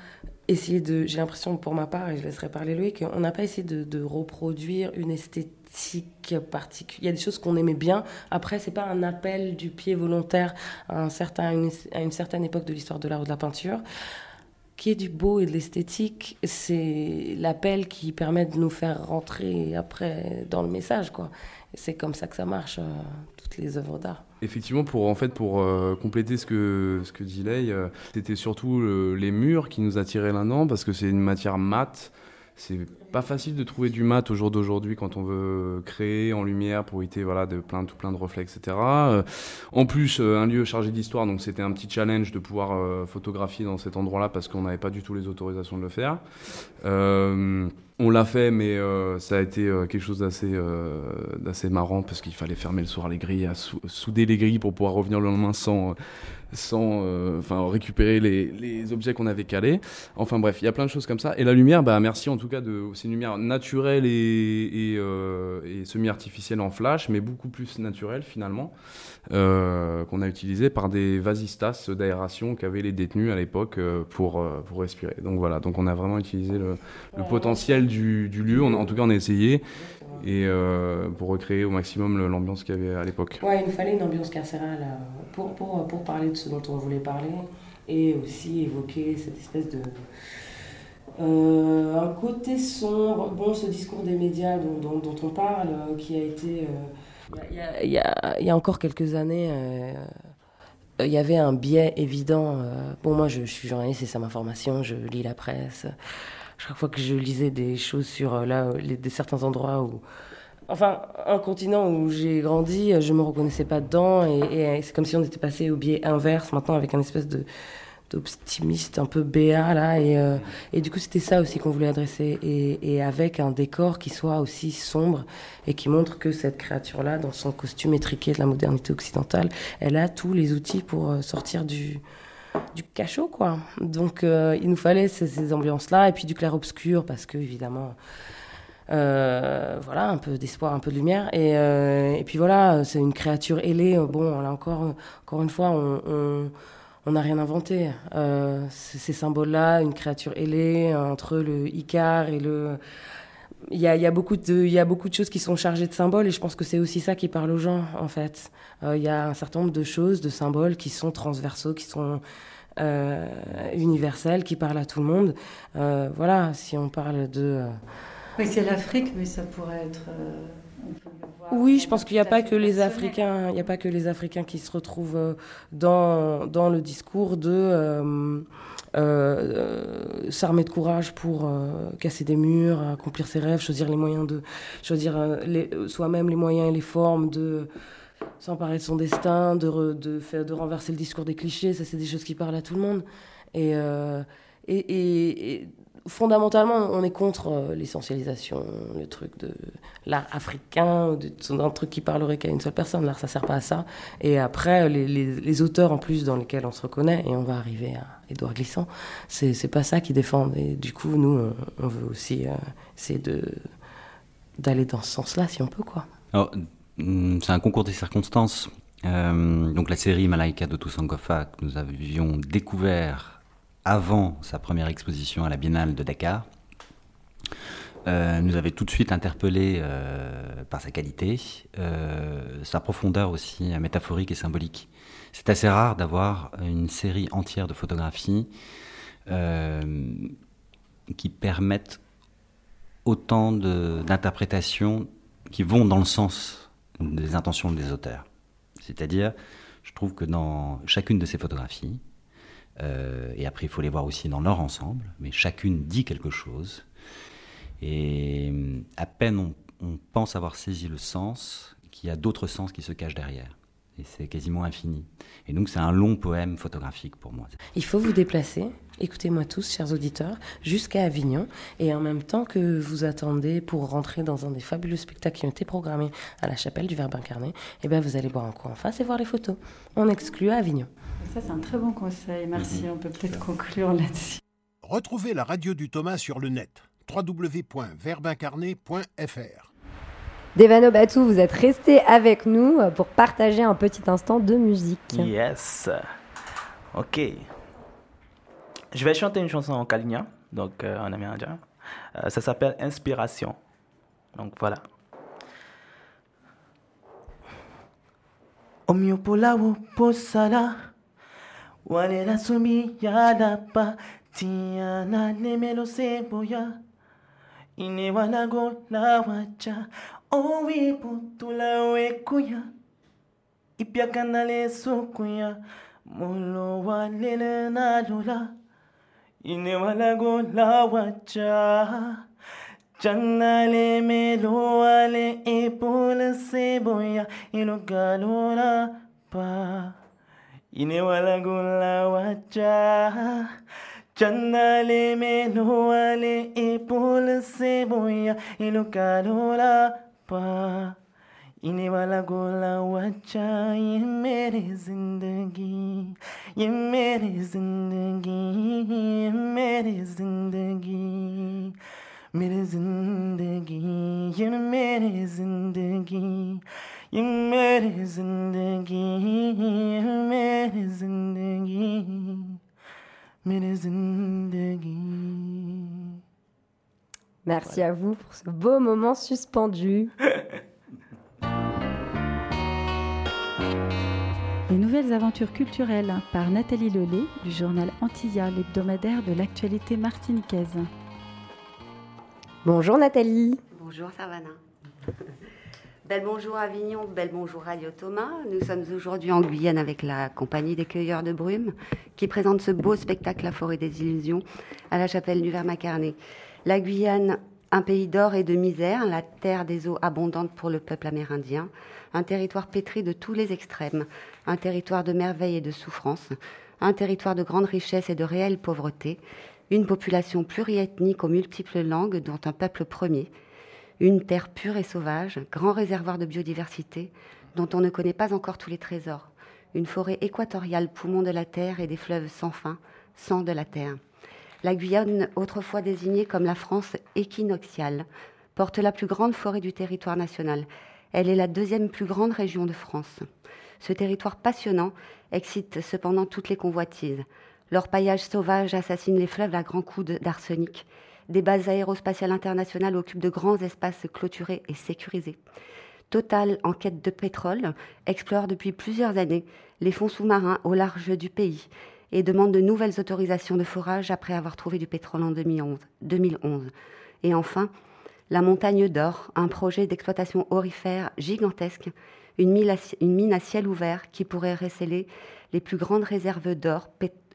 Speaker 11: essayé de, j'ai l'impression pour ma part, et je laisserai parler Loïc, on n'a pas essayé de, reproduire une esthétique particulière. Il y a des choses qu'on aimait bien. Après, c'est pas un appel du pied volontaire à, une certaine époque de l'histoire de l'art ou de la peinture. Qui est du beau et de l'esthétique, c'est l'appel qui permet de nous faire rentrer après dans le message. C'est comme ça que ça marche, euh, toutes les œuvres d'art.
Speaker 12: Effectivement, pour en fait pour euh, compléter ce que ce que dit Lei, euh, c'était surtout les murs qui nous attiraient là-dedans parce que c'est une matière mate. C'est pas facile de trouver du mat au jour d'aujourd'hui quand on veut créer en lumière pour éviter voilà de plein tout plein de reflets etc. en plus, un lieu chargé d'histoire, donc c'était un petit challenge de pouvoir photographier dans cet endroit-là parce qu'on n'avait pas du tout les autorisations de le faire. On l'a fait, mais euh, ça a été euh, quelque chose d'assez euh, d'assez marrant parce qu'il fallait fermer le soir les grilles, souder les grilles pour pouvoir revenir le lendemain sans sans enfin récupérer les, objets qu'on avait calés. Enfin bref, il y a plein de choses comme ça. Et la lumière, bah merci en tout cas de c'est une lumière naturelle et, et, et semi-artificielle en flash, mais beaucoup plus naturelle finalement, qu'on a utilisé par des vasistas d'aération qu'avaient les détenus à l'époque euh, pour euh, pour respirer. Donc voilà, donc on a vraiment utilisé le, potentiel du, lieu. En tout cas, on a essayé et euh, pour recréer au maximum l'ambiance qu'il y avait à l'époque.
Speaker 11: Ouais, il nous fallait une ambiance carcérale euh, pour, pour, pour, parler de ce dont on voulait parler et aussi évoquer cette espèce de. Euh, un côté sombre, bon, ce discours des médias dont, dont, on parle, qui a été. Il y, a, encore quelques années, il y avait un biais évident. bon, moi, je, suis journaliste, c'est ça ma formation, je lis la presse chaque fois que je lisais des choses sur euh, là, des certains endroits où. Enfin, un continent où j'ai grandi, je me reconnaissais pas dedans et, c'est comme si on était passé au biais inverse maintenant avec un espèce de d'optimiste un peu béat là et, euh, et du coup c'était ça aussi qu'on voulait adresser et, et, avec un décor qui soit aussi sombre et qui montre que cette créature là dans son costume étriqué de la modernité occidentale elle a tous les outils pour euh, sortir du du cachot, quoi. Donc, euh, il nous fallait ces, ambiances-là, et puis du clair-obscur, parce que, évidemment, voilà, un peu d'espoir, un peu de lumière. Et, et puis voilà, c'est une créature ailée. Bon, là encore, encore une fois, on n'a rien inventé. ces symboles-là, une créature ailée, entre le Icar et le il y a, beaucoup de, y a beaucoup de choses qui sont chargées de symboles et je pense que c'est aussi ça qui parle aux gens en fait. Il y a un certain nombre de choses, de symboles qui sont transversaux, qui sont euh, universel qui parle à tout le monde. Euh, voilà, si on parle de... Euh,
Speaker 10: oui, c'est l'Afrique, mais ça pourrait être...
Speaker 11: Oui, je pense qu'il n'y a pas que les Africains, il n'y a pas que les Africains qui se retrouvent dans, dans le discours de s'armer de courage pour casser des murs, accomplir ses rêves, choisir les moyens de choisir soi-même les moyens et les formes de s'emparer de son destin, de, de, faire, de renverser le discours des clichés, ça c'est des choses qui parlent à tout le monde. Et, fondamentalement, on est contre euh, l'essentialisation, le truc de l'art africain, d'un truc qui parlerait qu'à une seule personne. L'art, ça sert pas à ça. Et après, les, auteurs en plus dans lesquels on se reconnaît, et on va arriver à Édouard Glissant, c'est pas ça qu'ils défendent. Et du coup, nous, on, veut aussi euh, essayer d'aller dans ce sens-là, si on peut, quoi.
Speaker 13: Hmm, c'est un concours des circonstances. Euh, donc la série Malaika de Toussaint que nous avions découvert avant sa première exposition à la Biennale de Dakar, euh, nous avait tout de suite interpellé euh, par sa qualité, sa profondeur aussi métaphorique et symbolique. C'est assez rare d'avoir une série entière de photographies qui permettent autant d'interprétations qui vont dans le sens des intentions des auteurs. C'est-à-dire, je trouve que dans chacune de ces photographies, Euh, et après, il faut les voir aussi dans leur ensemble, mais chacune dit quelque chose. Et à peine on pense avoir saisi le sens, qu'il y a d'autres sens qui se cachent derrière. Et c'est quasiment infini. Et donc c'est un long poème photographique pour moi.
Speaker 11: Il faut vous déplacer, écoutez-moi tous, chers auditeurs, jusqu'à Avignon. Et en même temps que vous attendez pour rentrer dans un des fabuleux spectacles qui ont été programmés à la chapelle du Verbe incarné, eh ben vous allez boire un coup en face et voir les photos. On exclut à Avignon.
Speaker 10: Ça, c'est un très bon conseil. Merci. On peut peut-être conclure là-dessus.
Speaker 1: Retrouvez la radio du Thomas sur le net www.verbincarné.fr.
Speaker 2: Devano Batou, vous êtes resté avec nous pour partager un petit instant de musique.
Speaker 6: Yes. Ok. Je vais chanter une chanson en kaligna, donc euh, en amérindien. Euh, ça s'appelle Inspiration. Donc voilà. Omiopolawo posala walela sumi yalapa tiana nemelo seboya ine walago lawacha owi putula wekuya ipiakanale sukuya molo walele nalola ఇనివలగోలావచ్చా చందలే మేలోవలే ఏ పూలసే బోయ ఇనుగలోలా పా ఇనివలగోలావచ్చా చందలే మేలోవలే ఏ పూలసే బోయ ఇనుగలోలా పా इने वाला गोला वच्चा ये मेरी जिंदगी ये मेरी जिंदगी ये मेरी जिंदगी मेरी जिंदगी ये मेरी जिंदगी ये मेरी जिंदगी ये मेरी जिंदगी मेरी जिंदगी
Speaker 2: Merci à vous pour ce beau moment suspendu.
Speaker 10: nouvelles aventures culturelles par Nathalie Lelay du journal Antilla, l'hebdomadaire de l'actualité martiniquaise.
Speaker 2: Bonjour Nathalie.
Speaker 14: Bonjour Savannah. Bel bonjour Avignon, bel bonjour Radio Thomas. Nous sommes aujourd'hui en Guyane avec la compagnie des Cueilleurs de Brume qui présente ce beau spectacle La forêt des illusions à la chapelle du Vermacarné. La Guyane, un pays d'or et de misère, la terre des eaux abondantes pour le peuple amérindien, un territoire pétri de tous les extrêmes, un territoire de merveilles et de souffrances, un territoire de grande richesse et de réelle pauvreté, une population pluriethnique aux multiples langues dont un peuple premier, une terre pure et sauvage, grand réservoir de biodiversité dont on ne connaît pas encore tous les trésors, une forêt équatoriale poumon de la terre et des fleuves sans fin, sang de la terre. La Guyane, autrefois désignée comme la France équinoxiale, porte la plus grande forêt du territoire national. Elle est la deuxième plus grande région de France. Ce territoire passionnant excite cependant toutes les convoitises. Leur paillage sauvage assassine les fleuves à grands coups d'arsenic. Des bases aérospatiales internationales occupent de grands espaces clôturés et sécurisés. Total, en quête de pétrole, explore depuis plusieurs années les fonds sous-marins au large du pays et demande de nouvelles autorisations de forage après avoir trouvé du pétrole en 2011. 2011. Et enfin, la montagne d'or, un projet d'exploitation aurifère gigantesque, une mine, à, ciel ouvert qui pourrait recéler les plus grandes réserves d'or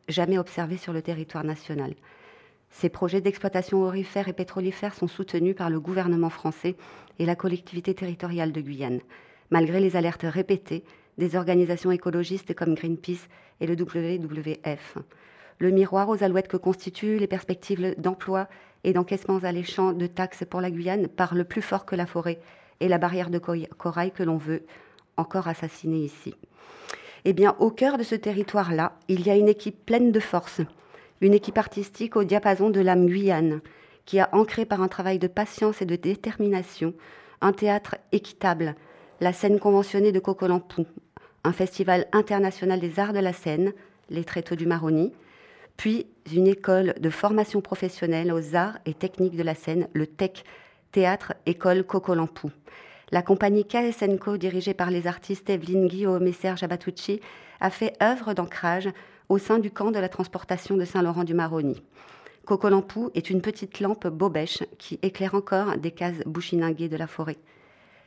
Speaker 14: jamais observées sur le territoire national. Ces projets d'exploitation aurifère et pétrolifère sont soutenus par le gouvernement français et la collectivité territoriale de Guyane, malgré les alertes répétées des organisations écologistes comme Greenpeace et le WWF. Le miroir aux alouettes que constituent les perspectives d'emploi et d'encaissements alléchants de taxes pour la Guyane parlent plus fort que la forêt et la barrière de corail que l'on veut encore assassiner ici. Eh bien, au cœur de ce territoire-là, il y a une équipe pleine de force, une équipe artistique au diapason de l'âme guyane, qui a ancré par un travail de patience et de détermination un théâtre équitable, la scène conventionnée de Cocolampou, un festival international des arts de la scène, les Tréteaux du Maroni, puis une école de formation professionnelle aux arts et techniques de la scène, le TEC, Théâtre École Cocolampou. La compagnie KSNCO, dirigée par les artistes Evelyne Guillaume et Serge Abatucci, a fait œuvre d'ancrage au sein du camp de la transportation de Saint-Laurent-du-Maroni. Cocolampou est une petite lampe bobèche qui éclaire encore des cases bouchininguées de la forêt.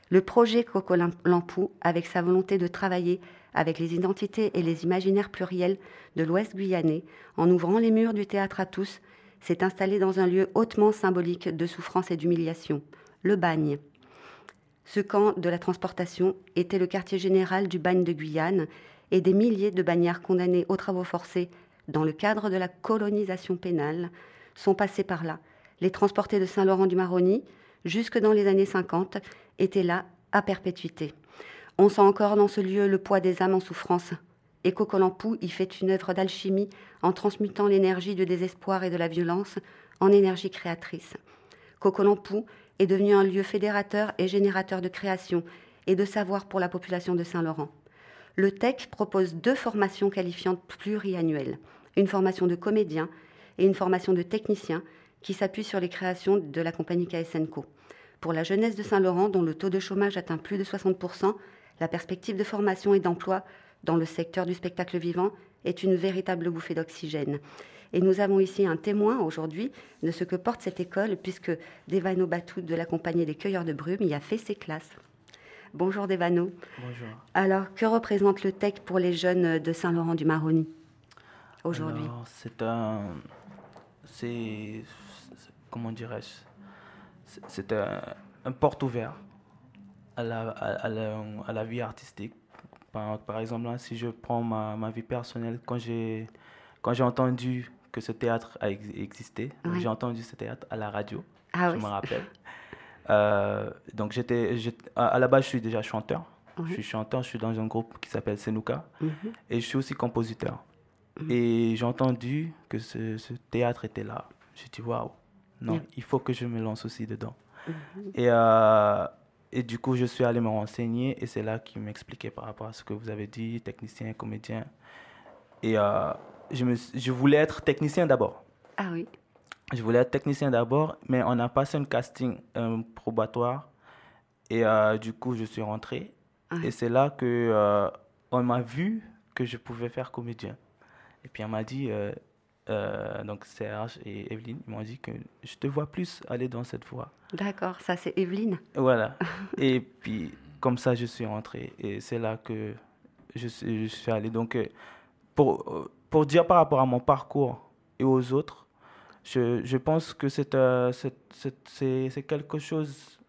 Speaker 14: Le projet Cocolampou, avec sa volonté de travailler avec les identités et les imaginaires pluriels de l'Ouest guyanais, en ouvrant les murs du théâtre à tous, s'est installé dans un lieu hautement symbolique de souffrance et d'humiliation, le bagne. Ce camp de la transportation était le quartier général du bagne de Guyane et des milliers de bagnards condamnés aux travaux forcés dans le cadre de la colonisation pénale sont passés par là. Les transportés de Saint-Laurent-du-Maroni, jusque dans les années 50, étaient là à perpétuité. On sent encore dans ce lieu le poids des âmes en souffrance. Et Cocolampou y fait une œuvre d'alchimie en transmutant l'énergie du désespoir et de la violence en énergie créatrice. Cocolampou est devenu un lieu fédérateur et générateur de création et de savoir pour la population de Saint-Laurent. Le TEC propose deux formations qualifiantes pluriannuelles, une formation de comédien et une formation de technicien qui s'appuie sur les créations de la compagnie KSNCO. Pour la jeunesse de Saint-Laurent, dont le taux de chômage atteint plus de 60%, la perspective de formation et d'emploi dans le secteur du spectacle vivant est une véritable bouffée d'oxygène. Et nous avons ici un témoin aujourd'hui de ce que porte cette école, puisque Devano Batou de la compagnie des Cueilleurs de Brume y a fait ses classes. Bonjour Devano.
Speaker 6: Bonjour.
Speaker 14: Alors, que représente le TEC pour les jeunes de Saint-Laurent-du-Maroni aujourd'hui?
Speaker 6: C'est un. C'est. Comment dirais-je? C'est un, un, porte ouvert à la, à, la, à la, vie artistique. Par, par exemple, si je prends ma, ma vie personnelle, quand j'ai entendu que ce théâtre a existé. J'ai entendu ce théâtre à la radio,
Speaker 14: ah
Speaker 6: je me rappelle. Euh, donc j'étais, à la base, je suis déjà chanteur. Je suis chanteur, je suis dans un groupe qui s'appelle Senuka mhm. et je suis aussi compositeur. Mhm. Et j'ai entendu que ce, théâtre était là. J'ai dit waouh, non, il faut que je me lance aussi dedans. Mhm. Et, euh, et du coup, je suis allé me renseigner et c'est là qu'il m'expliquait par rapport à ce que vous avez dit, technicien, comédien. Et euh, je, me, je voulais être technicien d'abord.
Speaker 14: Ah oui.
Speaker 6: Je voulais être technicien d'abord, mais on a passé un casting probatoire. Et euh, du coup, je suis rentré. Ah. Et c'est là que euh, on m'a vu que je pouvais faire comédien. Et puis on m'a dit, euh, donc Serge et Evelyne, m'ont dit que je te vois plus aller dans cette voie.
Speaker 14: D'accord, ça c'est Evelyne.
Speaker 6: Voilà. et puis comme ça, je suis rentré. Et c'est là que je, je suis allé. Donc pour pour dire par rapport à mon parcours et aux autres, je, je pense que c'est euh, c'est quelque chose,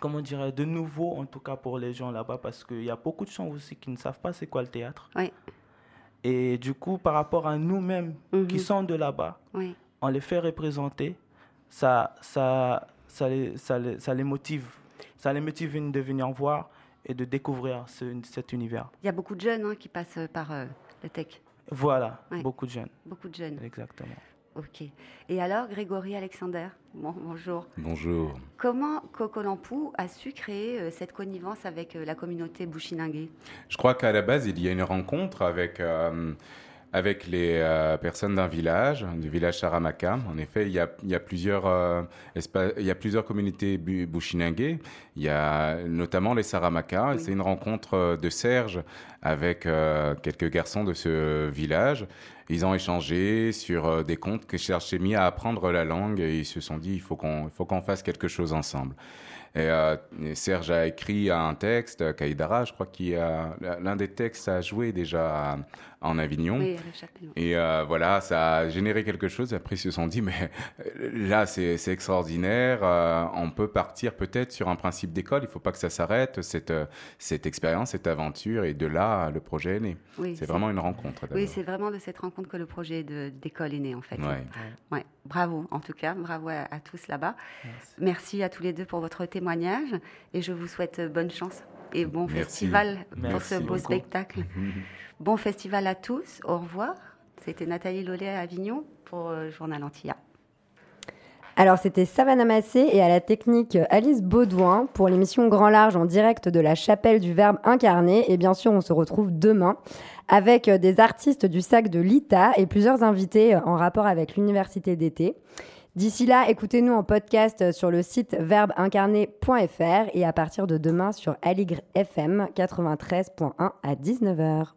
Speaker 6: comment dirais de nouveau en tout cas pour les gens là-bas, parce qu'il y a beaucoup de gens aussi qui ne savent pas c'est quoi le théâtre.
Speaker 14: Oui.
Speaker 6: Et du coup, par rapport à nous-mêmes qui
Speaker 14: Mhm.
Speaker 6: sont de là-bas,
Speaker 14: Oui.
Speaker 6: on les fait représenter, ça, ça, ça, les, ça, les, ça les motive. Ça les motive de venir voir et de découvrir ce- cet univers.
Speaker 14: Il y a beaucoup de jeunes hein, qui passent par euh, le TEC.
Speaker 6: Voilà,
Speaker 14: Ouais.
Speaker 6: beaucoup de jeunes.
Speaker 14: Beaucoup de jeunes.
Speaker 6: Exactement.
Speaker 14: Ok. Et alors, Grégory Alexander, bon, bonjour.
Speaker 5: Bonjour.
Speaker 14: Comment Cocolampou a su créer euh, cette connivence avec euh, la communauté Bushinangue
Speaker 5: Je crois qu'à la base, il y a une rencontre avec, euh, avec les euh, personnes d'un village, du village Saramaka. En effet, il y a, il y a, plusieurs, euh, il y a plusieurs communautés bushinangues. Il y a notamment les Saramaka.
Speaker 15: Oui.
Speaker 5: C'est une rencontre euh, de Serge avec euh, quelques garçons de ce village. Ils ont échangé sur des contes que Serge s'est mis à apprendre la langue et ils se sont dit il faut qu'on il faut qu'on fasse quelque chose ensemble. Et, euh, et Serge a écrit un texte, Kaïdara, je crois qu'il a l'un des textes a joué déjà à- en Avignon.
Speaker 14: Oui.
Speaker 5: Et euh, voilà, ça a généré quelque chose. Après, ils se sont dit, mais euh, là, c'est extraordinaire. euh, on peut partir peut-être sur un principe d'école. Il ne faut pas que ça s'arrête, cette, cette expérience, cette aventure. Et de là, le projet est né.
Speaker 14: Oui,
Speaker 5: c'est vraiment une rencontre.
Speaker 14: Oui, c'est vraiment de cette rencontre que le projet d'école est né, en fait.
Speaker 5: Ouais.
Speaker 14: Ouais. Bravo, en tout cas, bravo à, à tous là-bas. Merci. à tous les deux pour votre témoignage et je vous souhaite bonne chance et bon
Speaker 5: Merci.
Speaker 14: festival pour ce beau
Speaker 5: beaucoup.
Speaker 14: spectacle. bon festival à tous, au revoir. C'était Nathalie Lollet à Avignon pour euh, Journal Antilla.
Speaker 2: Alors, c'était Savannah Massé et à la technique Alice Baudouin pour l'émission Grand Large en direct de la chapelle du Verbe incarné. Et bien sûr, on se retrouve demain avec euh, des artistes du sac de l'ITA et plusieurs invités euh, en rapport avec l'université d'été. D'ici là, écoutez-nous en podcast euh, sur le site verbeincarné.fr et à partir de demain sur Aligre FM 93.1 à 19h.